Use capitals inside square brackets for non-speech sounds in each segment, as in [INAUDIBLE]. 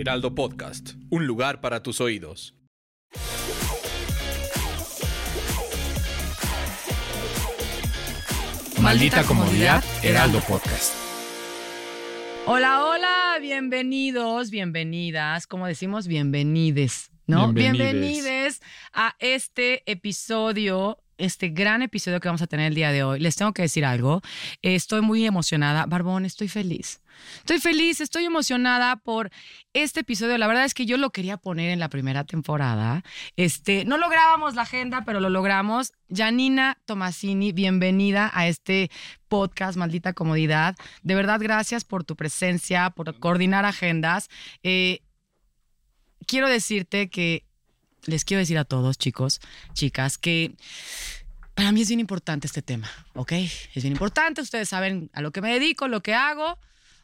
Heraldo Podcast, un lugar para tus oídos. Maldita comodidad, Heraldo Podcast. Hola, hola, bienvenidos, bienvenidas, como decimos, bienvenides, ¿no? Bienvenides. Bienvenides a este episodio, este gran episodio que vamos a tener el día de hoy. Les tengo que decir algo, estoy muy emocionada, Barbón, estoy feliz. Estoy feliz, estoy emocionada por este episodio. La verdad es que yo lo quería poner en la primera temporada. Este, no lográbamos la agenda, pero lo logramos. Janina Tomasini, bienvenida a este podcast, Maldita Comodidad. De verdad, gracias por tu presencia, por coordinar agendas. Eh, quiero decirte que, les quiero decir a todos, chicos, chicas, que para mí es bien importante este tema, ¿ok? Es bien importante, ustedes saben a lo que me dedico, lo que hago,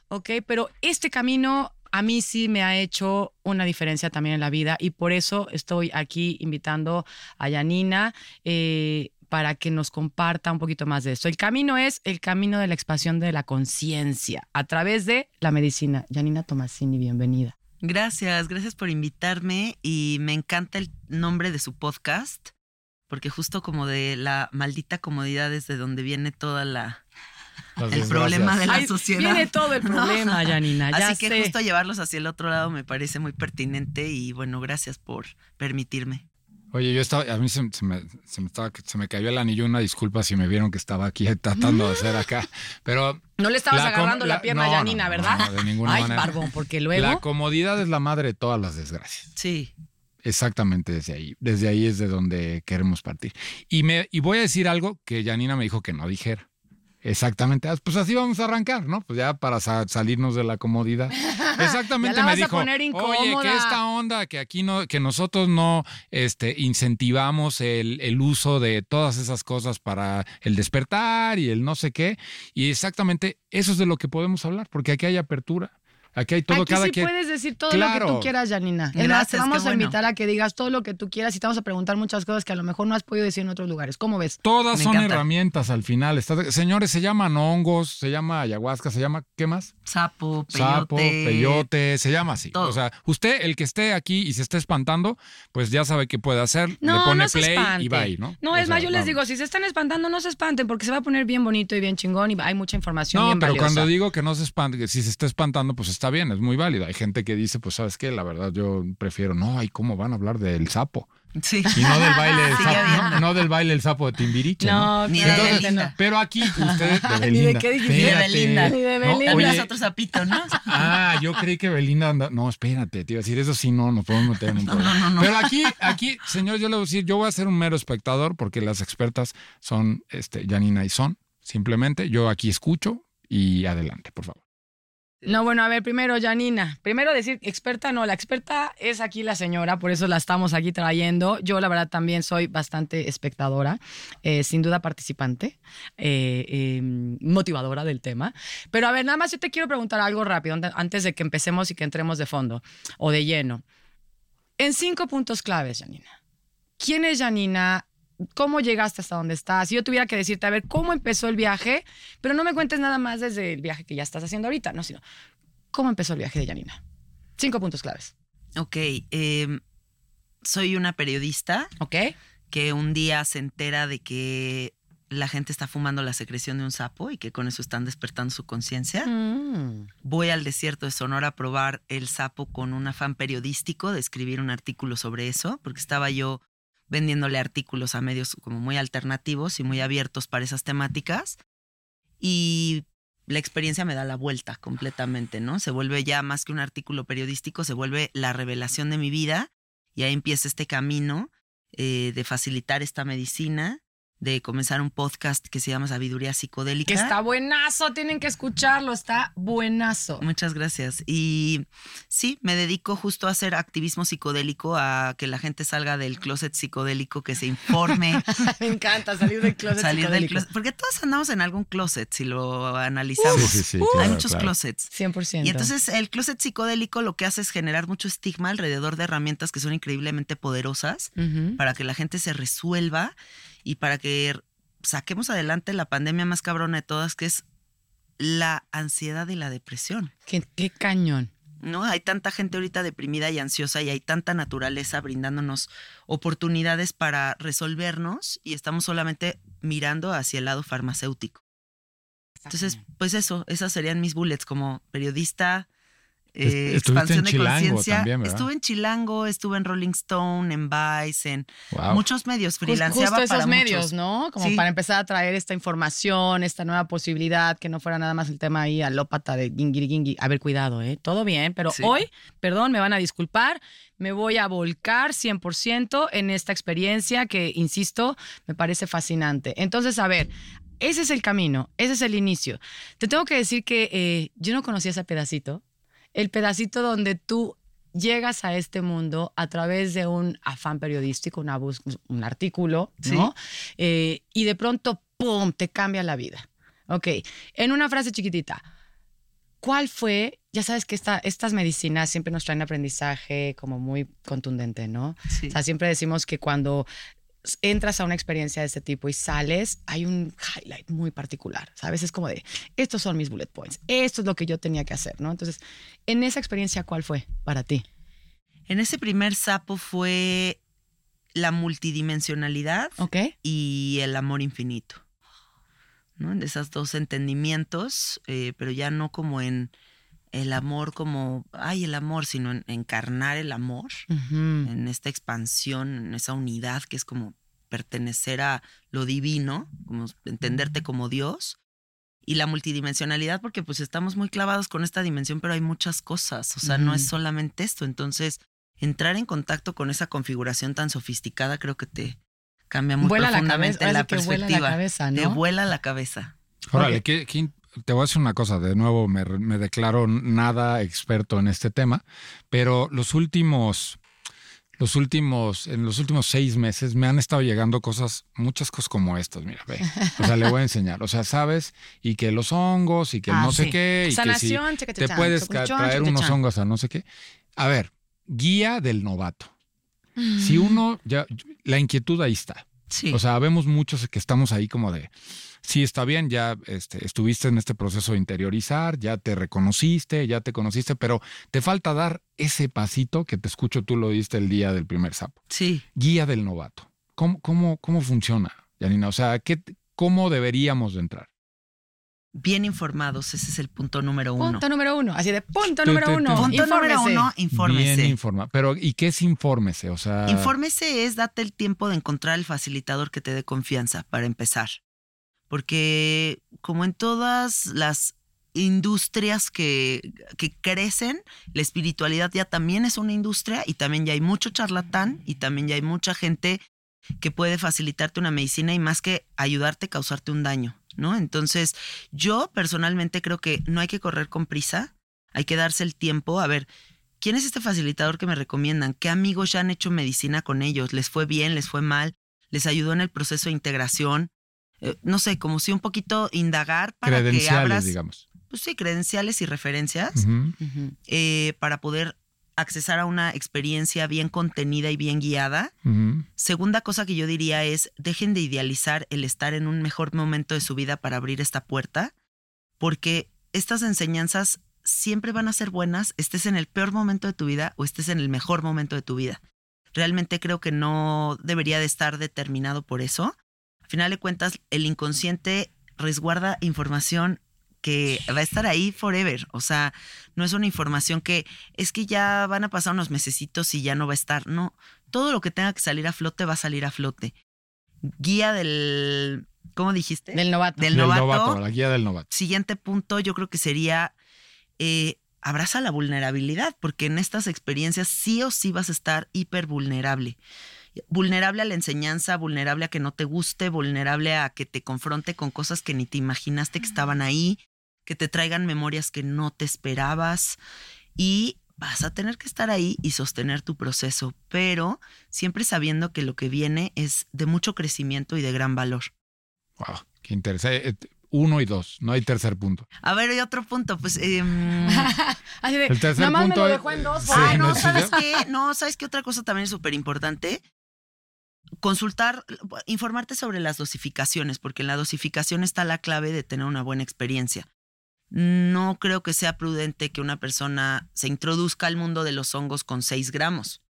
¿ok? Pero este camino a mí sí me ha hecho una diferencia también en la vida y por eso estoy aquí invitando a Yanina. eh, para que nos comparta un poquito más de esto. El camino es el camino de la expansión de la conciencia a través de la medicina. Yanina Tomasini, bienvenida. Gracias, gracias por invitarme y me encanta el nombre de su podcast, porque justo como de la maldita comodidad es de donde viene toda la Las el problema de la Ay, sociedad. Viene todo el problema, [LAUGHS] Yanina. Ya Así que sé. justo llevarlos hacia el otro lado me parece muy pertinente y bueno, gracias por permitirme. Oye, yo estaba, a mí se, se me, se me estaba, se me cayó el anillo, una disculpa si me vieron que estaba aquí [LAUGHS] tratando de hacer acá, pero No le estabas La agarrando la, la- pierna a no, Yanina, no, ¿verdad? no, de ninguna Ay, manera. barbón, porque luego. la comodidad es la madre de todas las desgracias. Sí, Exactamente desde ahí, desde ahí es de donde queremos partir. Y, me, y voy a decir algo que Janina me dijo que no dijera. Exactamente, Ah, pues así vamos a arrancar, ¿no? Pues ya para sa- salirnos de la comodidad. [LAUGHS] Exactamente me dijo, oye, incómoda". que esta onda, que aquí no, que nosotros no este, incentivamos el, el uso de todas esas cosas para el despertar y el no sé qué. Y exactamente eso es de lo que podemos hablar, porque aquí hay apertura, aquí hay todo, Aquí cada sí quien. puedes decir todo lo que Claro. tú quieras, Janina. Más, te Gracias, vamos a bueno. invitar a que digas todo lo que tú quieras y te vamos a preguntar muchas cosas que a lo mejor no has podido decir en otros lugares. ¿Cómo ves? Todas Me son encanta. herramientas al final. Está- señores, se llaman hongos, se llama ayahuasca, se llama, ¿qué más? sapo, peyote. Sapo, peyote, se llama así. todo. O sea, usted, el que esté aquí y se esté espantando, pues ya sabe qué puede hacer. No, le pone no se play espante. y va ahí, ¿no? No, O es sea, más, yo les vamos. digo, si se están espantando, no se espanten porque se va a poner bien bonito y bien chingón y hay mucha información No, bien pero valiosa. cuando digo que no se espante, que si se está espantando, pues está bien, es muy válido. Hay gente que dice, pues, ¿sabes qué? La verdad, yo prefiero, no, ¿y cómo van a hablar del sapo? Sí. Y no del baile del [LAUGHS] sapo, no, no del baile del sapo de Timbiriche, ¿no? No, Ni de claramente Belinda. no. Pero aquí usted de [LAUGHS] Ni de qué dijiste. Ni de. Belinda. Ni de No, Belinda. Oye, es otro sapito, ¿no? [LAUGHS] Ah, yo creí que Belinda anda. No, espérate, te iba a decir, eso sí no, nos podemos meter en un problema. Pero aquí, aquí, señor, yo le voy a decir, yo voy a ser un mero espectador porque las expertas son este, Janina y Son. Simplemente yo aquí escucho y adelante, por favor. No, bueno, a ver, primero, Janina. Primero decir experta, no, la experta es aquí la señora, por eso la estamos aquí trayendo. Yo, la verdad, también soy bastante espectadora, eh, sin duda participante, eh, eh, motivadora del tema. Pero a ver, nada más yo te quiero preguntar algo rápido ante- antes de que empecemos y que entremos de fondo o de lleno. En cinco puntos claves, Janina. ¿Quién es Janina? ¿Cómo llegaste hasta donde estás? Si yo tuviera que decirte, a ver, ¿cómo empezó el viaje? Pero no me cuentes nada más desde el viaje que ya estás haciendo ahorita, no, sino ¿cómo empezó el viaje de Janina? Cinco puntos claves, Ok, eh, soy una periodista ¿ok? que un día se entera de que la gente está fumando la secreción de un sapo y que con eso están despertando su conciencia. Mm. Voy al desierto de Sonora a probar el sapo con un afán periodístico de escribir un artículo sobre eso, porque estaba yo vendiéndole artículos a medios como muy alternativos y muy abiertos para esas temáticas. Y la experiencia me da la vuelta completamente, ¿no? Se vuelve ya más que un artículo periodístico, se vuelve la revelación de mi vida y ahí empieza este camino eh, de facilitar esta medicina, de comenzar un podcast que se llama Sabiduría Psicodélica. Que está buenazo, tienen que escucharlo, está buenazo. Muchas gracias. Y sí, me dedico justo a hacer activismo psicodélico, a que la gente salga del closet psicodélico, que se informe, [LAUGHS] Me encanta salir del closet salir del psicodélico. closet. Porque todos andamos en algún closet, si lo analizamos. Sí, sí, sí, Hay claro, muchos claro. closets. 100%. Y entonces el closet psicodélico lo que hace es generar mucho estigma alrededor de herramientas que son increíblemente poderosas para que la gente se resuelva y para que saquemos adelante la pandemia más cabrona de todas, que es la ansiedad y la depresión. Qué, qué cañón. ¿no? Hay tanta gente ahorita deprimida y ansiosa y hay tanta naturaleza brindándonos oportunidades para resolvernos y estamos solamente mirando hacia el lado farmacéutico. Entonces, pues eso, esas serían mis bullets como periodista, eh, expansión de conciencia. Estuve en Chilango, estuve en Rolling Stone, en Vice, en Wow. muchos medios. Freelanceaba Justo esos para medios, muchos. ¿no? Como Sí. para empezar a traer esta información, esta nueva posibilidad, que no fuera nada más el tema ahí alópata de gingiri gingui. A ver, cuidado, ¿eh? Todo bien, pero Sí. hoy, perdón, me van a disculpar, me voy a volcar 100% en esta experiencia que, insisto, me parece fascinante. Entonces, a ver, ese es el camino, ese es el inicio. Te tengo que decir que eh, yo no conocía ese pedacito, el pedacito donde tú llegas a este mundo a través de un afán periodístico, una un artículo, ¿no? Eh, y de pronto, ¡pum!, te cambia la vida. Ok, en una frase chiquitita, ¿cuál fue? Ya sabes que esta, estas medicinas siempre nos traen aprendizaje como muy contundente, ¿no? Sí. O sea, siempre decimos que cuando entras a una experiencia de este tipo y sales, hay un highlight muy particular, ¿sabes? Es como de, estos son mis bullet points, esto es lo que yo tenía que hacer, ¿no? Entonces, en esa experiencia, ¿cuál fue para ti? En ese primer sapo fue la multidimensionalidad ¿Ok? y el amor infinito. ¿no? De esos dos entendimientos, eh, pero ya no como en el amor como, ay, el amor, sino en encarnar el amor, en esta expansión, en esa unidad que es como pertenecer a lo divino, como entenderte como Dios. Y la multidimensionalidad, porque pues estamos muy clavados con esta dimensión, pero hay muchas cosas, o sea, no es solamente esto. Entonces, entrar en contacto con esa configuración tan sofisticada creo que te cambia muy Vuela la profundamente cabeza, la, sí que vuela la perspectiva. cabeza, Te ¿no? vuela la cabeza. Órale. ¿qué- qué te voy a decir una cosa, de nuevo me, me declaro nada experto en este tema, pero los últimos, los últimos, en los últimos seis meses me han estado llegando cosas, muchas cosas como estas, mira, ve. O sea, le voy a enseñar. O sea, sabes, y que los hongos, y que Ah, no sé qué, y que si Sanación, te puedes traer unos hongos a no sé qué. A ver, guía del novato. Si uno ya, la inquietud ahí está. Sí. O sea, vemos muchos que estamos ahí como de, sí, está bien, ya este, estuviste en este proceso de interiorizar, ya te reconociste, ya te conociste, pero te falta dar ese pasito que te escucho, tú lo diste el día del primer sapo. sí. Guía del novato. ¿Cómo, cómo, cómo funciona, Janina? O sea, ¿qué, ¿cómo deberíamos de entrar? Bien informados, ese es el punto número uno. Punto número uno, así de punto número uno. Punto número uno, infórmese. Bien informado. Pero, ¿y qué es infórmese? O sea, Infórmese es date el tiempo de encontrar el facilitador que te dé confianza para empezar. Porque como en todas las industrias que, que crecen, la espiritualidad ya también es una industria y también ya hay mucho charlatán y también ya hay mucha gente que puede facilitarte una medicina y más que ayudarte, causarte un daño, ¿no? Entonces, yo personalmente creo que no hay que correr con prisa, hay que darse el tiempo. A ver, ¿quién es este facilitador que me recomiendan? ¿Qué amigos ya han hecho medicina con ellos? ¿Les fue bien? ¿Les fue mal? ¿Les ayudó en el proceso de integración? Eh, no sé, como si un poquito indagar para que abras, digamos. pues sí, credenciales y referencias eh, para poder accesar a una experiencia bien contenida y bien guiada. Segunda cosa que yo diría es, dejen de idealizar el estar en un mejor momento de su vida para abrir esta puerta, porque estas enseñanzas siempre van a ser buenas, estés en el peor momento de tu vida o estés en el mejor momento de tu vida. Realmente creo que no debería de estar determinado por eso. Al final de cuentas, el inconsciente resguarda información que va a estar ahí forever. O sea, no es una información que es que ya van a pasar unos mesecitos y ya no va a estar. No, todo lo que tenga que salir a flote va a salir a flote. Guía del, ¿cómo dijiste? Del novato. Del Del novato. novato, la guía del novato. Siguiente punto yo creo que sería, eh, abraza la vulnerabilidad, porque en estas experiencias sí o sí vas a estar hiper vulnerable. Vulnerable a la enseñanza, vulnerable a que no te guste, vulnerable a que te confronte con cosas que ni te imaginaste que estaban ahí, que te traigan memorias que no te esperabas y vas a tener que estar ahí y sostener tu proceso, pero siempre sabiendo que lo que viene es de mucho crecimiento y de gran valor. Wow, qué interesante. Eh, Uno y dos, no hay tercer punto. A ver, hay otro punto, pues... em, [LAUGHS] Así de, El tercer más me punto lo dejó en dos. Sí, Ah, no, ¿sabes qué? No, ¿sabes qué otra cosa también es súper importante? Consultar, informarte sobre las dosificaciones, porque en la dosificación está la clave de tener una buena experiencia. no creo que sea prudente que una persona se introduzca al mundo de los hongos con 6 gramos.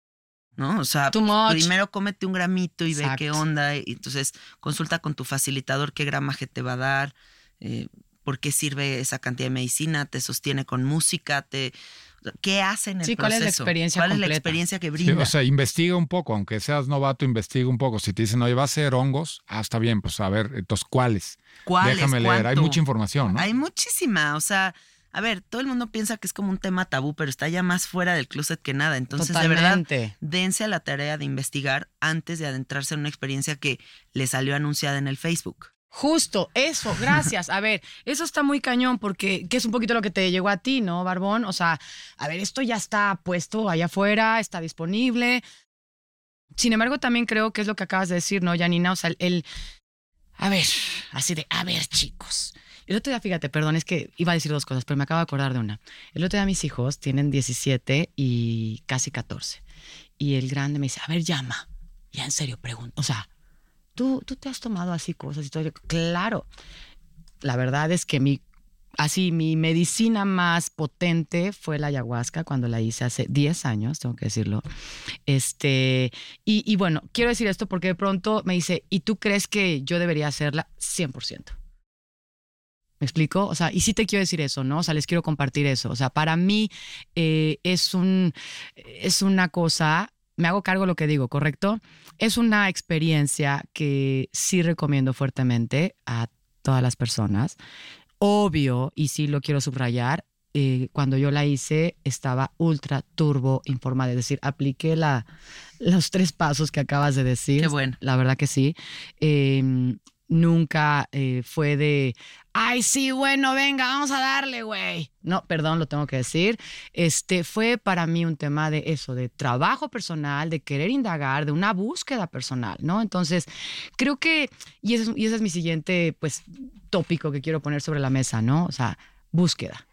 ¿No? O sea, primero cómete un gramito y ve qué onda. Y entonces consulta con tu facilitador qué gramaje te va a dar, eh, por qué sirve esa cantidad de medicina, te sostiene con música, te qué hace en el Sí, ¿cuál es la experiencia ¿Cuál es la experiencia que Sí, brinda? o sea, investiga un poco, aunque seas novato, investiga un poco. Si te dicen, oye, va a ser hongos, ah, está bien, pues a ver, entonces, ¿cuáles? ¿Cuáles? Déjame leer, hay mucha información, ¿no? Hay muchísima, o sea, a ver, todo el mundo piensa que es como un tema tabú, pero está ya más fuera del closet que nada. Entonces, de verdad, dense a la tarea de investigar antes de adentrarse en una experiencia que le salió anunciada en el Facebook. Justo, eso, gracias. A ver, eso está muy cañón porque que es un poquito lo que te llegó a ti, ¿no, Barbón? O sea, a ver, esto ya está puesto allá afuera, está disponible. Sin embargo, también creo que es lo que acabas de decir, ¿no, Janina? O sea, el, a ver, así de, a ver, chicos. El otro día, fíjate, perdón, es que iba a decir dos cosas, pero me acabo de acordar de una. El otro día mis hijos tienen 17 y casi 14. Y el grande me dice, a ver, llama. Ya en serio, pregunto. O sea, ¿tú, tú te has tomado así cosas y todo. Claro. La verdad es que mi, así, mi medicina más potente fue la ayahuasca cuando la hice hace 10 años, tengo que decirlo. Este, y, y bueno, quiero decir esto porque de pronto me dice, ¿y tú crees que yo debería hacerla? 100%. ¿Me explico? O sea, y sí te quiero decir eso, ¿no? O sea, les quiero compartir eso. O sea, para mí eh, es, un, es una cosa, me hago cargo de lo que digo, ¿correcto? Es una experiencia que sí recomiendo fuertemente a todas las personas. Obvio, y sí lo quiero subrayar, eh, cuando yo la hice estaba ultra turbo informada, es decir, apliqué la, los tres pasos que acabas de decir. Qué bueno. La verdad que sí. Eh, nunca eh, fue de, ay, sí, bueno, venga, vamos a darle, güey. No, perdón, lo tengo que decir. Este fue para mí un tema de eso, de trabajo personal, de querer indagar, de una búsqueda personal, ¿no? Entonces, creo que, y ese, es- y es mi siguiente, pues, tópico que quiero poner sobre la mesa, ¿no? O sea, búsqueda.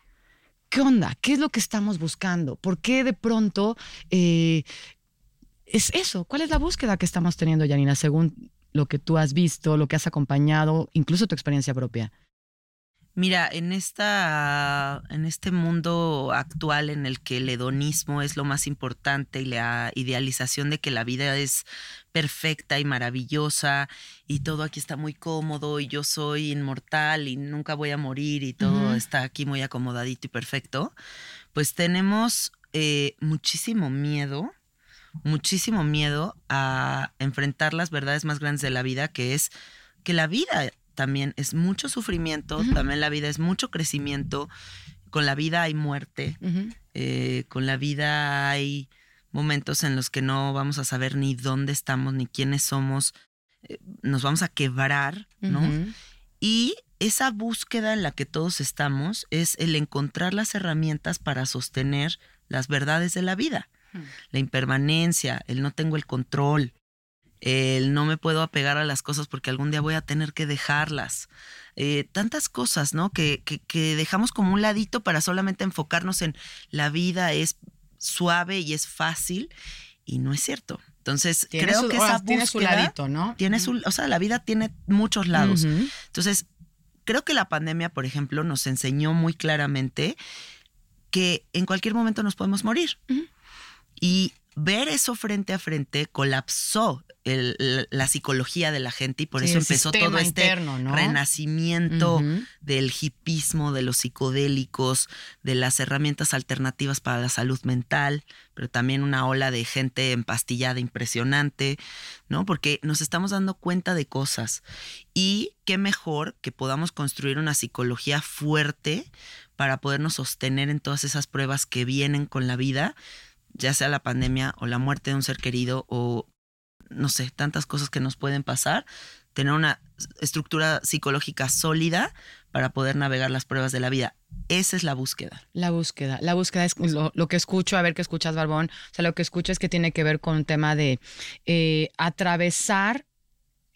¿Qué onda? ¿Qué es lo que estamos buscando? ¿Por qué de pronto eh, es eso? ¿Cuál es la búsqueda que estamos teniendo, Janina, según lo que tú has visto, lo que has acompañado, incluso tu experiencia propia? Mira, en esta, en este mundo actual en el que el hedonismo es lo más importante y la idealización de que la vida es perfecta y maravillosa y todo aquí está muy cómodo y yo soy inmortal y nunca voy a morir y todo está aquí muy acomodadito y perfecto, pues tenemos eh, muchísimo miedo, muchísimo miedo a enfrentar las verdades más grandes de la vida, que es que la vida también es mucho sufrimiento, también la vida es mucho crecimiento, con la vida hay muerte, eh, con la vida hay momentos en los que no vamos a saber ni dónde estamos, ni quiénes somos, eh, nos vamos a quebrar, ¿no? Y esa búsqueda en la que todos estamos es el encontrar las herramientas para sostener las verdades de la vida. Hmm. La impermanencia, el no tengo el control, el no me puedo apegar a las cosas porque algún día voy a tener que dejarlas. Eh, tantas cosas, ¿no? Que, que, que dejamos como un ladito para solamente enfocarnos en la vida es suave y es fácil y no es cierto. Entonces, Tiene creo su, que esa tiene su búsqueda ladito, ¿no? tiene su, o sea, la vida tiene muchos lados. Entonces, creo que la pandemia, por ejemplo, nos enseñó muy claramente que en cualquier momento nos podemos morir. Y ver eso frente a frente colapsó el- la, la psicología de la gente y por Sí, eso empezó todo este interno, ¿no? renacimiento del hipismo, de los psicodélicos, de las herramientas alternativas para la salud mental, pero también una ola de gente empastillada impresionante, ¿no? Porque nos estamos dando cuenta de cosas. Y qué mejor que podamos construir una psicología fuerte para podernos sostener en todas esas pruebas que vienen con la vida, ya sea la pandemia o la muerte de un ser querido o no sé, tantas cosas que nos pueden pasar, tener una estructura psicológica sólida para poder navegar las pruebas de la vida. Esa es la búsqueda. La búsqueda. La búsqueda es lo, que escucho, a ver qué escuchas, Barbón. O sea, lo que escucho es que tiene que ver con un tema de eh, atravesar.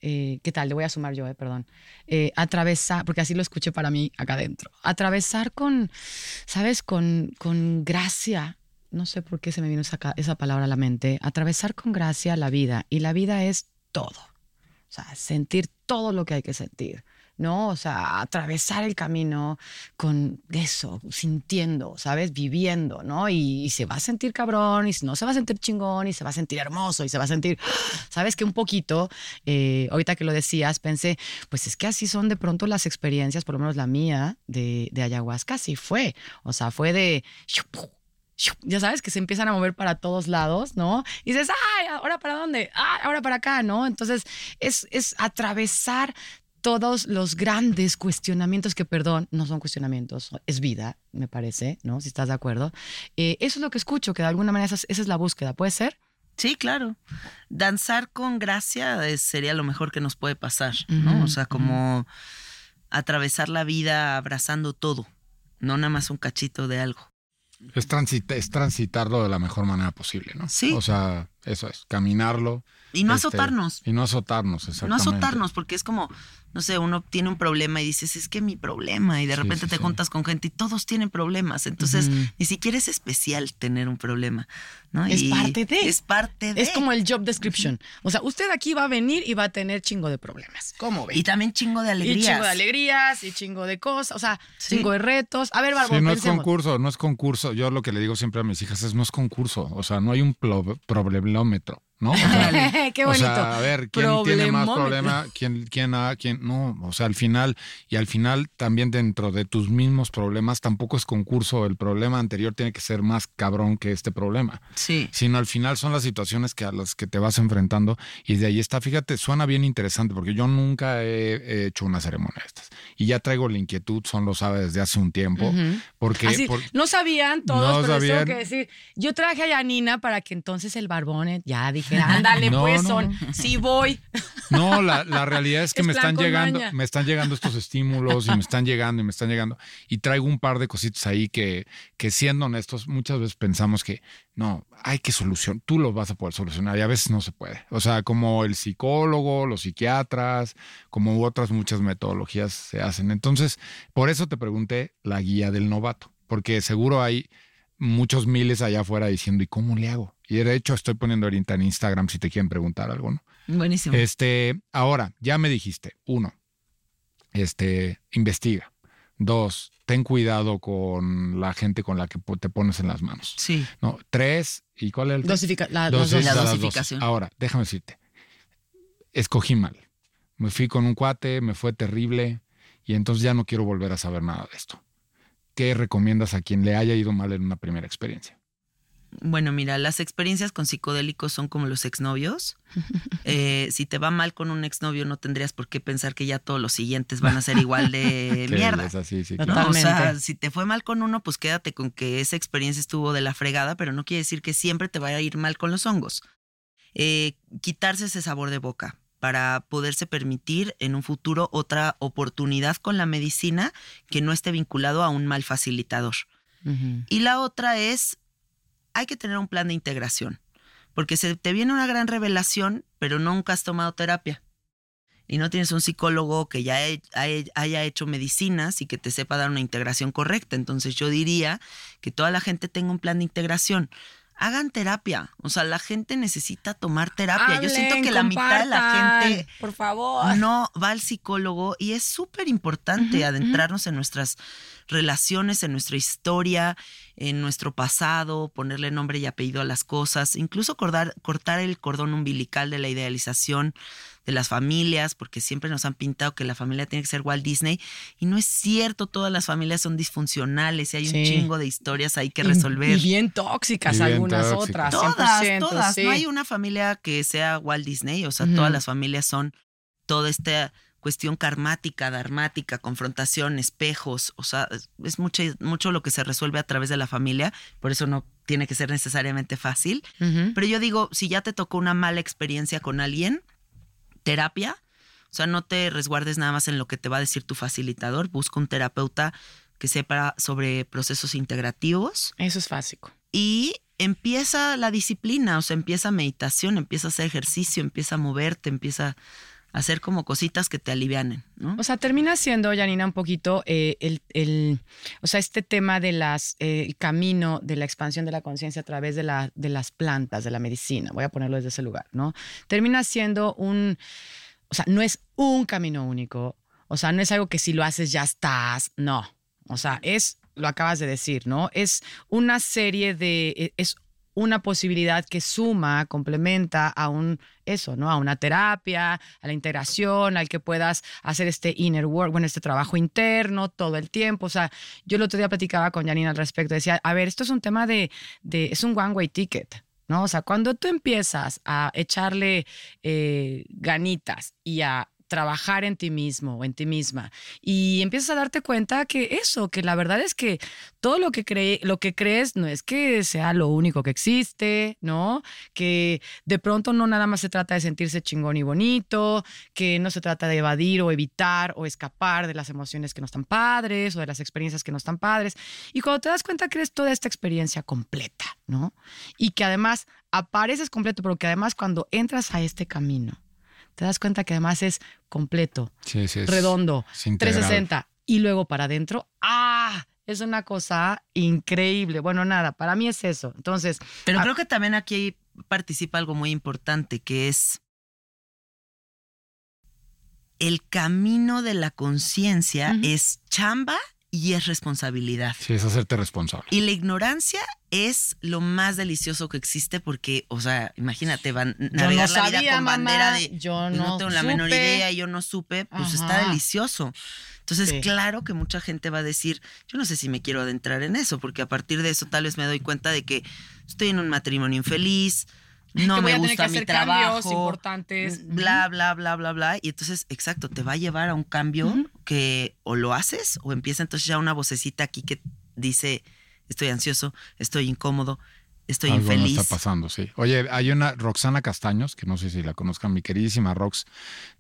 eh, ¿Qué tal? Le voy a sumar yo, eh, perdón. Eh, atravesar, porque así lo escuché para mí acá adentro. Atravesar con, ¿sabes? Con, con gracia. No sé por qué se me vino esa, esa palabra a la mente. Atravesar con gracia la vida. Y la vida es todo. O sea, sentir todo lo que hay que sentir. ¿no? O sea, atravesar el camino con eso, sintiendo, ¿sabes? Viviendo, ¿no? Y, y se va a sentir cabrón, y no se va a sentir chingón, y se va a sentir hermoso, y se va a sentir, [GASPS] ¿sabes? Que un poquito, eh, ahorita que lo decías, pensé, pues es que así son de pronto las experiencias, por lo menos la mía, de, de ayahuasca, así fue. O sea, fue de ya sabes, que se empiezan a mover para todos lados, ¿no? Y dices, ay, ¿ahora para dónde? Ay, ahora para acá, ¿no? Entonces, es, es atravesar todos los grandes cuestionamientos que, perdón, no son cuestionamientos, es vida, me parece, ¿no? Si estás de acuerdo. Eh, eso es lo que escucho, que de alguna manera esa, es la búsqueda, ¿puede ser? Sí, claro. Danzar con gracia sería lo mejor que nos puede pasar, ¿no? o sea, como atravesar la vida abrazando todo, no nada más un cachito de algo. Es, es transitarlo de la mejor manera posible, ¿no? Sí. O sea, eso es, caminarlo. Y no este, azotarnos. Y no azotarnos, exactamente. No azotarnos, porque es como, no sé, uno tiene un problema y dices, es que mi problema, y de repente te juntas con gente y todos tienen problemas. Entonces, ni siquiera es especial tener un problema. ¿no? Es parte de. Es parte de. Es como el job description. O sea, usted aquí va a venir y va a tener chingo de problemas. ¿Cómo ve? Y también chingo de alegrías. Y chingo de alegrías, y cnchingo de cosas, o sea, chingo de retos. A ver, Barbón, Sí, no es concurso, no es concurso. Yo lo que le digo siempre a mis hijas es no es concurso. O sea, no hay un problemómetro. ¿No? [LAUGHS] O sea, Qué bonito. O sea, a ver, ¿quién tiene más problema? ¿Quién, quién, ha, quién no? O sea, al final, y al final también dentro de tus mismos problemas, tampoco es concurso. El problema anterior tiene que ser más cabrón que este problema. Sí. Sino al final son las situaciones que a las que te vas enfrentando y de ahí está, fíjate, suena bien interesante porque yo nunca he, hecho una ceremonia de estas y ya traigo la inquietud, son lo sabe desde hace un tiempo, porque... Así, por- no sabían todos, No pero les tengo sabían. que decir, yo traje a Yanina para que entonces el Barbone ya dijera, ándale, No, pues no, son, no. sí voy. No, la, la realidad es que Es me están llegando, maña. me están llegando estos estímulos y me están llegando y me están llegando. Y traigo un par de cositas ahí que, que siendo honestos, muchas veces pensamos que no, hay que solucionar, tú lo vas a poder solucionar y a veces no se puede. O sea, como el psicólogo, los psiquiatras, como otras muchas metodologías se hacen. Entonces, por eso te pregunté la guía del novato, porque seguro hay muchos miles allá afuera diciendo, ¿y cómo le hago? Y de hecho estoy poniendo ahorita en Instagram si te quieren preguntar algo, ¿no? Buenísimo. Este, ahora, ya me dijiste, uno, este, investiga. Dos, ten cuidado con la gente con la que te pones en las manos. sí. No, tres, ¿y cuál es el Dosifica, la, dosificación. Ahora, déjame decirte, escogí mal. Me fui con un cuate, me fue terrible y entonces ya no quiero volver a saber nada de esto. ¿Qué recomiendas a quien le haya ido mal en una primera experiencia? Bueno, mira, las experiencias con psicodélicos son como los exnovios. [LAUGHS] Eh, si te va mal con un exnovio, no tendrías por qué pensar que ya todos los siguientes van a ser igual de [LAUGHS] mierda. es así, sí, ¿no? claro. O sea, si te fue mal con uno, pues quédate con que esa experiencia estuvo de la fregada, pero no quiere decir que siempre te vaya a ir mal con los hongos. Eh, quitarse ese sabor de boca para poderse permitir en un futuro otra oportunidad con la medicina que no esté vinculado a un mal facilitador. Y la otra es, hay que tener un plan de integración, porque se te viene una gran revelación, pero nunca has tomado terapia. Y no tienes un psicólogo que ya haya hecho medicinas y que te sepa dar una integración correcta. Entonces yo diría que toda la gente tenga un plan de integración. Hagan terapia. O sea, la gente necesita tomar terapia. yo siento que la mitad de la gente Por favor. no va al psicólogo y es súper importante adentrarnos en nuestras relaciones, en nuestra historia, en nuestro pasado, ponerle nombre y apellido a las cosas, incluso cortar, cortar el cordón umbilical de la idealización de las familias, porque siempre nos han pintado que la familia tiene que ser Walt Disney y no es cierto, todas las familias son disfuncionales y hay Sí. un chingo de historias ahí que resolver. Y, bien tóxicas Y bien algunas tóxicas. otras. Todas, 100%, todas. sí. No hay una familia que sea Walt Disney, o sea, todas las familias son toda esta cuestión karmática, dharmática, confrontación, espejos, o sea, es- mucho, mucho lo que se resuelve a través de la familia, por eso no tiene que ser necesariamente fácil. Pero yo digo, si ya te tocó una mala experiencia con alguien, terapia, o sea, no te resguardes nada más en lo que te va a decir tu facilitador, busca un terapeuta que sepa sobre procesos integrativos. Eso es básico. y empieza la disciplina, o sea, empieza meditación, empieza a hacer ejercicio, empieza a moverte, empieza hacer como cositas que te alivianen, ¿no? O sea, termina siendo, Janina, un poquito eh, el, el- o sea, este tema de las, eh, el camino de la expansión de la conciencia a través de, la, de las plantas, de la medicina. Voy a ponerlo desde ese lugar, ¿no? Termina siendo un, o sea, no es un camino único. O sea, no es algo que si lo haces ya estás, no. O sea, es, lo acabas de decir, ¿no? Es una serie de, e, es una posibilidad que suma, complementa a un eso, ¿no? A una terapia, a la integración, al que puedas hacer este inner work, bueno, este trabajo interno todo el tiempo. O sea, yo el otro día platicaba con Janine al respecto, decía, a ver, esto es un tema de, de es un one way ticket. ¿No? O sea, cuando tú empiezas a echarle eh, ganitas y a trabajar en ti mismo o en ti misma y empiezas a darte cuenta que eso, que la verdad es que todo lo que, cree, lo que crees no es que sea lo único que existe, ¿no? Que de pronto no nada más se trata de sentirse chingón y bonito, que no se trata de evadir o evitar o escapar de las emociones que no están padres o de las experiencias que no están padres. Y cuando te das cuenta eres toda esta experiencia completa, ¿no? Y que además apareces completo, pero que además cuando entras a este camino, te das cuenta que además es completo, Sí, sí, es- redondo, es integral. 360 y luego para adentro. ¡Ah! Es una cosa increíble. Bueno, nada, para mí es eso. Entonces, Pero creo que también aquí participa algo muy importante, que es el camino de la conciencia es chamba y es responsabilidad. Sí, es hacerte responsable. Y la ignorancia es lo más delicioso que existe porque, o sea, imagínate, van navegar no la vida con bandera de yo "Pues no, no tengo la menor supe". idea y yo no supe, pues está delicioso. Entonces, Sí. claro que mucha gente va a decir, yo no sé si me quiero adentrar en eso, porque a partir de eso tal vez me doy cuenta de que estoy en un matrimonio infeliz, no me gusta mi trabajo, importantes. bla, bla, bla, bla, bla. Y entonces, exacto, te va a llevar a un cambio. Que o lo haces o empieza entonces ya una vocecita aquí que dice, estoy ansioso, estoy incómodo, estoy Algo no infeliz. está pasando, sí. Oye, hay una Roxana Castaños, que no sé si la conozcan, mi queridísima Rox,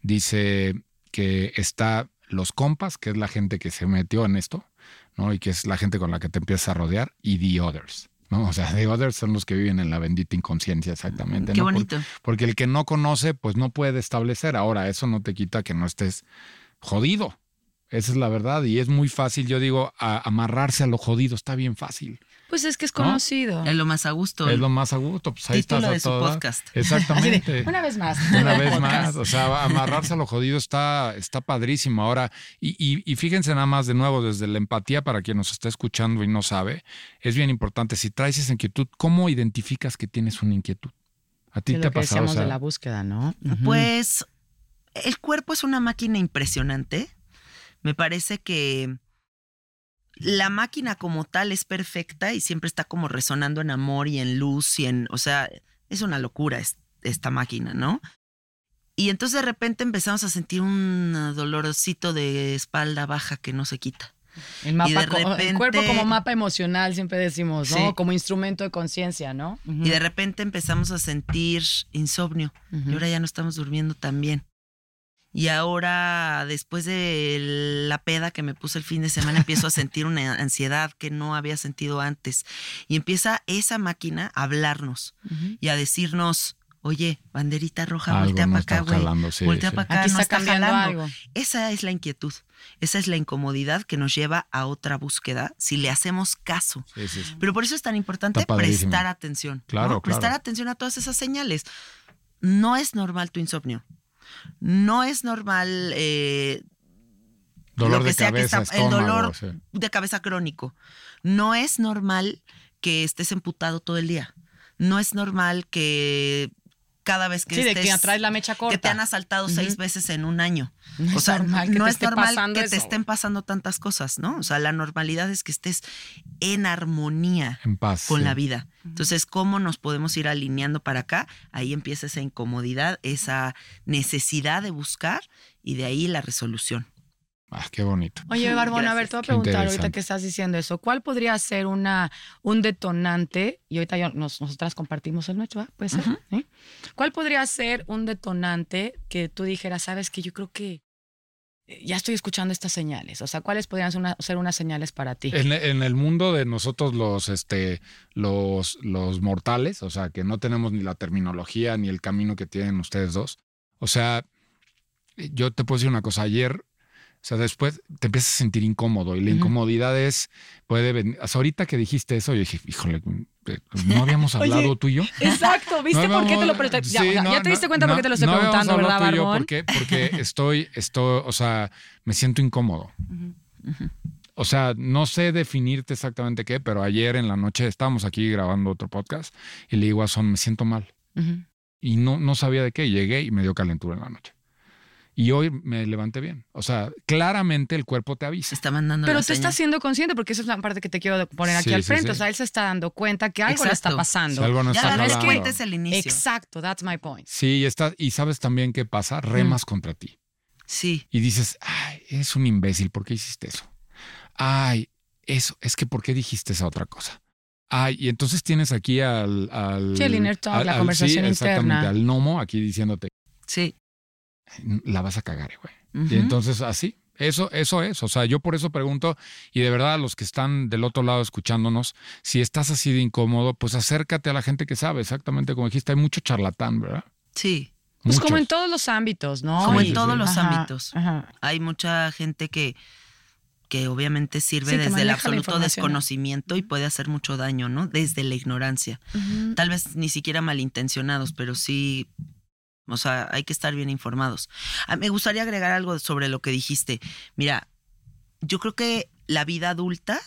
dice que está los compas, que es la gente que se metió en esto, ¿no? Y que es la gente con la que te empiezas a rodear, y the others. ¿no? O sea, the others son los que viven en la bendita inconsciencia, exactamente. Qué ¿no? Bonito. porque el que no conoce, pues no puede establecer. Ahora, eso no te quita que no estés jodido. Esa es la verdad. Y es muy fácil, yo digo, a- amarrarse a lo jodido está bien fácil. Pues es que es ¿No? conocido. Es lo más a gusto. Es lo más a gusto. Pues ahí Título estás a de su podcast. [LAUGHS] De, Exactamente. una vez más. Una vez más, o sea, amarrarse a lo jodido está, está padrísimo. Ahora, y, y- y fíjense nada más de nuevo, desde la empatía para quien nos está escuchando y no sabe, es bien importante. Si traes esa inquietud, ¿cómo identificas que tienes una inquietud? ¿A ti Es te lo ha pasado? O sea, de la búsqueda, ¿no? Pues el cuerpo es una máquina impresionante. Me parece que la máquina como tal es perfecta y siempre está como resonando en amor y en luz y en, o sea, es una locura es- esta máquina, ¿no? Y entonces de repente empezamos a sentir un dolorcito de espalda baja que no se quita. el, mapa y de co- el cuerpo como mapa emocional, siempre decimos, ¿no? Sí. Como instrumento de conciencia, ¿no? Y de repente empezamos a sentir insomnio. Y ahora ya no estamos durmiendo tan bien. Y ahora, después de la peda que me puse el fin de semana, empiezo a sentir una ansiedad que no había sentido antes. Y empieza esa máquina a hablarnos y a decirnos, oye, banderita roja, algo voltea no para acá, güey. sí, voltea sí. para acá, Aquí no está está cambiando jalando. algo. Esa es la inquietud. Esa es la incomodidad que nos lleva a otra búsqueda si le hacemos caso. Sí, sí, sí. Pero por eso es tan importante prestar atención. Claro, ¿no? Prestar claro. atención a todas esas señales. No es normal tu insomnio. No es normal eh, Dolor lo que de sea que está- el dolor sí. de cabeza crónico. No es normal que estés emputado todo el día. No es normal que cada vez que Sí, de estés... que atraes la mecha corta. que te han asaltado seis veces en un año. No o es sea, normal que no te es esté normal que te estén pasando tantas cosas, ¿no? O sea, la normalidad es que estés en armonía En paz. con sí. la vida. Entonces, ¿cómo nos podemos ir alineando para acá? Ahí empieza esa incomodidad, esa necesidad de buscar y de ahí la resolución. Ah, qué bonito. Oye, Barbón, a ver, te voy a Qué preguntar ahorita que estás diciendo eso. ¿Cuál podría ser una, un detonante? Y ahorita yo, nos- nosotras compartimimos el nuestro, ¿verdad? ¿Puede ser? ¿Sí? ¿Cuál podría ser un detonante que tú dijeras, sabes que yo creo que eh, ya estoy escuchando estas señales? O sea, ¿cuáles podrían ser, una- ser unas señales para ti? En, en el mundo de nosotros los, este, los, los mortales, o sea, que no tenemos ni la terminología ni el camino que tienen ustedes dos. O sea, yo te puedo decir una cosa. Ayer O sea, después te empiezas a sentir incómodo y la Ujú. incomodidad es, puede venir. Sea, ahorita que dijiste eso, yo dije, híjole, eh, no habíamos [LAUGHS] Oye, hablado tú y yo. Exacto, [LAUGHS] ¿viste No por qué te lo pregunté? Ya, sí, sea, no, ya te diste no, cuenta por no, qué te lo estoy preguntando, ¿verdad, tú y yo Barbón? Porque, porque [LAUGHS] estoy, estoy, o sea, me siento incómodo. O sea, no sé definirte exactamente qué, pero ayer en la noche estábamos aquí grabando otro podcast y le digo a Son, me siento mal. Y no, no sabía de qué. Llegué y me dio calentura en la noche. Y hoy me levanté bien. O sea, claramente el cuerpo te avisa. está mandando Pero la te estás siendo consciente, porque esa es la parte que te quiero poner aquí Sí, al frente. sí. O sea, él se está dando cuenta que algo le está pasando. Si algo no Ya está la cuenta es el inicio. Exacto, that's my point. Sí, y, está, y sabes también qué pasa. Remas contra ti. Sí, Y dices, ay, eres un imbécil. ¿Por qué hiciste eso? Ay, eso. Es que ¿por qué dijiste esa otra cosa? Ay, y entonces tienes aquí al... al Sí, el inner talk, la conversación sí, exactamente, interna. al gnomo aquí diciéndote, sí. La vas a cagar, güey. Y entonces así, eso, eso es. O sea, yo por eso pregunto, y de verdad a los que están del otro lado escuchándonos, si estás así de incómodo, pues acércate a la gente que sabe, exactamente como dijiste, hay mucho charlatán, ¿verdad? Sí, Pues como en todos los ámbitos, ¿no? Como en todos los Ajá, ámbitos. ajá. hay mucha gente que, que obviamente sirve Sí, desde el absoluto desconocimiento y puede hacer mucho daño, ¿no? Desde la ignorancia. Tal vez ni siquiera malintencionados, pero sí, o sea, hay que estar bien informados. Ah, Me gustaría agregar algo sobre lo que dijiste. Mira, yo creo que la vida adulta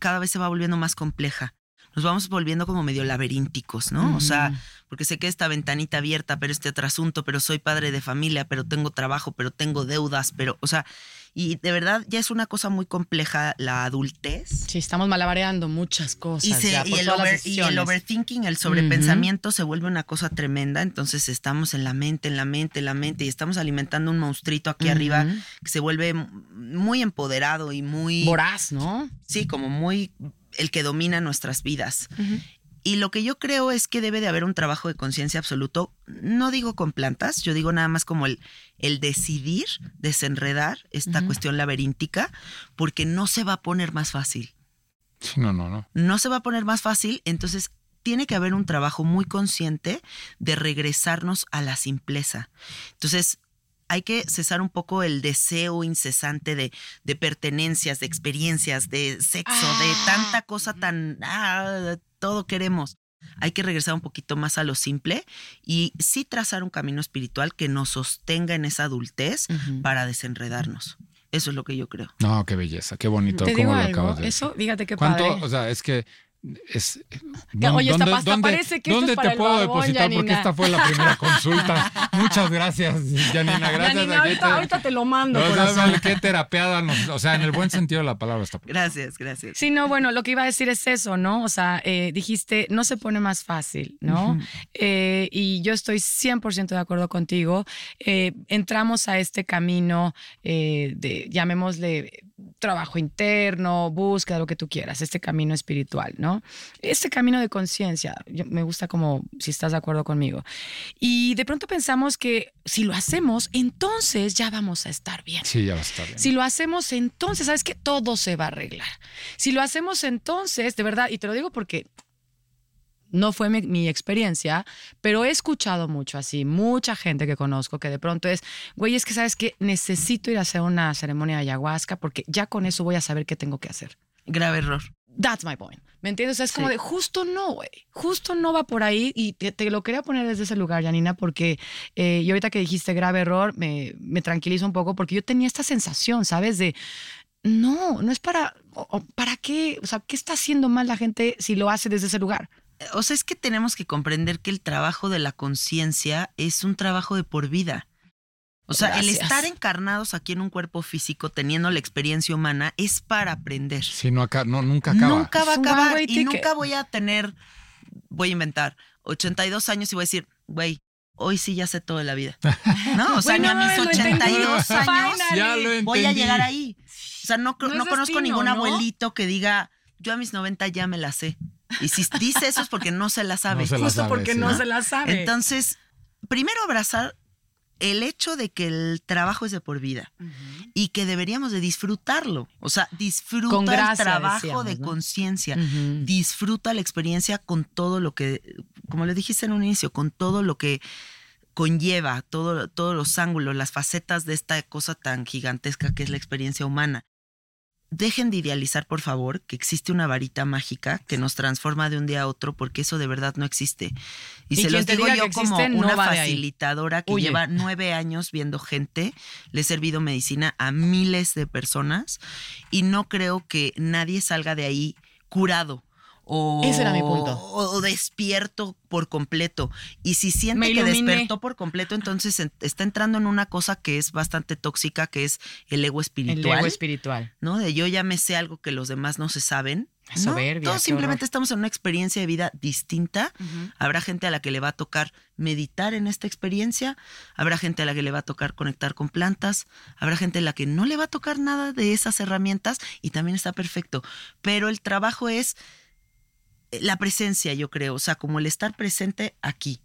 cada vez se va volviendo más compleja. Nos vamos volviendo como medio laberínticos, ¿no? O sea, porque sé que esta ventanita abierta, pero este otro asunto, pero soy padre de familia, pero tengo trabajo, pero tengo deudas, pero, o sea, y de verdad ya es una cosa muy compleja la adultez. Sí, estamos malabareando muchas cosas. Y, se- ya, y por el todas las over- y el decisiones. overthinking, el sobrepensamiento se vuelve una cosa tremenda. Entonces estamos en la mente, en la mente, en la mente y estamos alimentando un monstruito aquí arriba que se vuelve muy empoderado y muy, Voraz, ¿no? sí, como muy el que domina nuestras vidas. Y lo que yo creo es que debe de haber un trabajo de conciencia absoluto. No digo con plantas, yo digo nada más como el, el decidir desenredar esta cuestión laberíntica, porque no se va a poner más fácil Sí, no, no, no. no se va a poner más fácil, entonces tiene que haber un trabajo muy consciente de regresarnos a la simpleza. Entonces, hay que cesar un poco el deseo incesante de, de pertenencias, de experiencias, de sexo, de Ah. tanta cosa tan... ah, todo queremos. Hay que regresar un poquito más a lo simple y sí trazar un camino espiritual que nos sostenga en esa adultez para desenredarnos. Eso es lo que yo creo. No, qué belleza, qué bonito. Te cómo digo lo algo, acabas de eso, fíjate qué ¿Cuánto? padre. O sea, es que es. Ya, oye, hasta- hasta parece que esto ¿dónde es para te el puedo barbón, depositar? Porque esta fue la primera [LAUGHS] consulta. Muchas gracias, Janina. Gracias. Janina, ahorita, te- ahorita te lo mando, No, sabes qué terapeada nos- o sea, en el buen sentido de la palabra está. Gracias, gracias. Sí, no, bueno, lo que iba a decir es eso, ¿no? O sea, eh, dijiste, no se pone más fácil, ¿no? Eh, y yo estoy 100% de acuerdo contigo. Eh, entramos a este camino eh, de, llamémosle, trabajo interno, búsqueda, lo que tú quieras, este camino espiritual, ¿no? Este camino de conciencia, me gusta como si estás de acuerdo conmigo. Y de pronto pensamos que si lo hacemos, entonces ya vamos a estar bien. Sí, ya va a estar bien. Si lo hacemos entonces, sabes que todo se va a arreglar. Si lo hacemos entonces, de verdad, y te lo digo porque no fue mi, mi experiencia, pero he escuchado mucho así, mucha gente que conozco que de pronto es, güey, es que sabes que necesito ir a hacer una ceremonia de ayahuasca porque ya con eso voy a saber qué tengo que hacer. Grave error. That's my point. ¿Me entiendes? O sea, es como de justo no, güey. Justo no va por ahí. Y te, te lo quería poner desde ese lugar, Janina, porque eh, y ahorita que dijiste grave error, me, me tranquilizo un poco porque yo tenía esta sensación, ¿sabes? De no, no es para. o, ¿Para qué? O sea, ¿qué está haciendo mal la gente si lo hace desde ese lugar? O sea, es que tenemos que comprender que el trabajo de la conciencia es un trabajo de por vida. O sea, el estar encarnados aquí en un cuerpo físico, teniendo la experiencia humana, es para aprender. Sí, no, acá, no, nunca acaba. Nunca va a acabar y ticket. nunca voy a tener, voy a inventar, 82 años y voy a decir, güey, hoy sí ya sé todo de la vida. No, o sea, ni a mis mames, lo entendí. 82 años. Ya lo voy a llegar ahí. O sea, no, No no, es conozco destino, ningún ¿no? abuelito que diga, yo a mis 90 ya me la sé. Y si dice eso es porque no se la sabe. No se la Justo sabe, porque sí. no ¿no? se la sabe. Entonces, primero abrazar el hecho de que el trabajo es de por vida y que deberíamos de disfrutarlo. O sea, disfruta Con gracia, el trabajo decíamos, de ¿no? conciencia. Disfruta la experiencia con todo lo que, como le dijiste en un inicio, con todo lo que conlleva todo, todos los ángulos, las facetas de esta cosa tan gigantesca que es la experiencia humana. Dejen de idealizar, por favor, que existe una varita mágica que nos transforma de un día a otro, porque eso de verdad no existe. Y, Y se los digo yo como no una facilitadora que Huye. lleva nueve años viendo gente, le he servido medicina a miles de personas y no creo que nadie salga de ahí curado. O, Ese era mi punto. o- o despierto por completo. Y si siente Me que iluminé. despertó por completo, entonces en- está entrando en una cosa que es bastante tóxica, que es el ego El espiritual. ego espiritual. ¿no? De yo ya me sé algo que los demás no se saben. ¿no? soberbia, Todos simplemente horror. estamos en una experiencia de vida distinta. Habrá gente a la que le va a tocar meditar en esta experiencia, habrá gente a la que le va a tocar conectar con plantas, habrá gente a la que no le va a tocar nada de esas herramientas y también está perfecto. Pero el trabajo es la presencia, yo creo, o sea, como el estar presente aquí,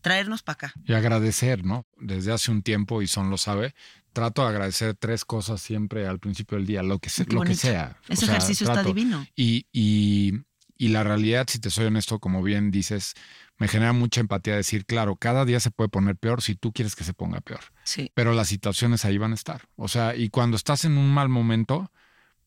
traernos para acá. Y agradecer, ¿no? Desde hace un tiempo, y Son lo sabe, trato de agradecer tres cosas siempre al principio del día, lo que, se- Qué lo que sea. O Ese sea, ejercicio está divino. Y, y, y la realidad, si te soy honesto, como bien dices, me genera mucha empatía decir, claro, cada día se puede poner peor si tú quieres que se ponga peor, Sí. pero las situaciones ahí van a estar. O sea, y cuando estás en un mal momento,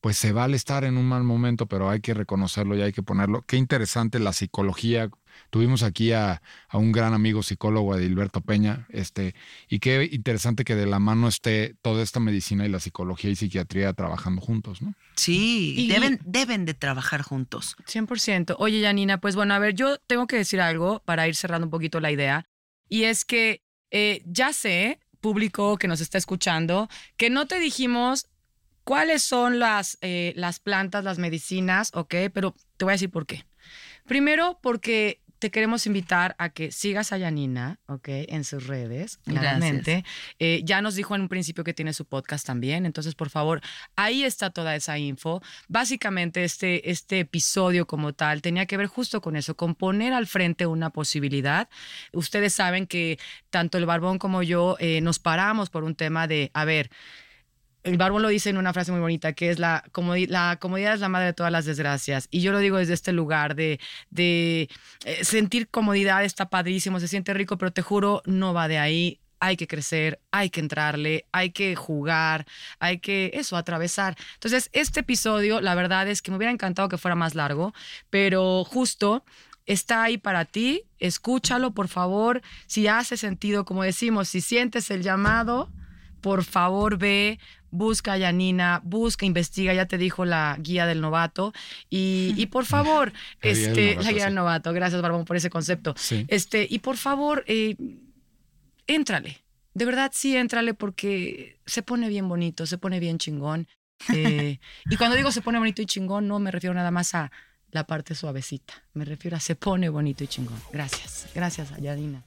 pues se vale estar en un mal momento, pero hay que reconocerlo y hay que ponerlo. Qué interesante la psicología. Tuvimos aquí a, a un gran amigo psicólogo, Edilberto Peña, este, y qué interesante que de la mano esté toda esta medicina y la psicología y psiquiatría trabajando juntos, ¿no? Sí, Y- deben, deben de trabajar juntos. 100%. Oye, Janina, pues bueno, a ver, yo tengo que decir algo para ir cerrando un poquito la idea. Y es que eh, ya sé, público que nos está escuchando, que no te dijimos cuáles son las, eh, las plantas, las medicinas, ¿ok? Pero te voy a decir por qué. Primero, porque te queremos invitar a que sigas a Janina, ¿ok? En sus redes, claramente. Eh, ya nos dijo en un principio que tiene su podcast también, entonces, por favor, ahí está toda esa info. Básicamente, este, este episodio como tal tenía que ver justo con eso, con poner al frente una posibilidad. Ustedes saben que tanto el Barbón como yo eh, nos paramos por un tema de, a ver, el Barbón lo dice en una frase muy bonita, que es la, comodi- la comodidad es la madre de todas las desgracias. Y yo lo digo desde este lugar de, de eh, sentir comodidad, está padrísimo, se siente rico, pero te juro, no va de ahí. Hay que crecer, hay que entrarle, hay que jugar, hay que eso, atravesar. Entonces, este episodio, la verdad es que me hubiera encantado que fuera más largo, pero justo está ahí para ti. Escúchalo, por favor. Si hace sentido, como decimos, si sientes el llamado, por favor ve, busca a Yanina, busca, investiga, ya te dijo la guía del novato. Y, y por [LAUGHS] favor, La guía del este, novato, la guía sí. del novato, gracias Barbón por ese concepto. Sí. Este, y por favor, eh, éntrale. De verdad, sí, éntrale porque se pone bien bonito, se pone bien chingón. Eh, y cuando digo se pone bonito y chingón, no me refiero nada más a la parte suavecita. Me refiero a se pone bonito y chingón. Gracias. Gracias, Yanina.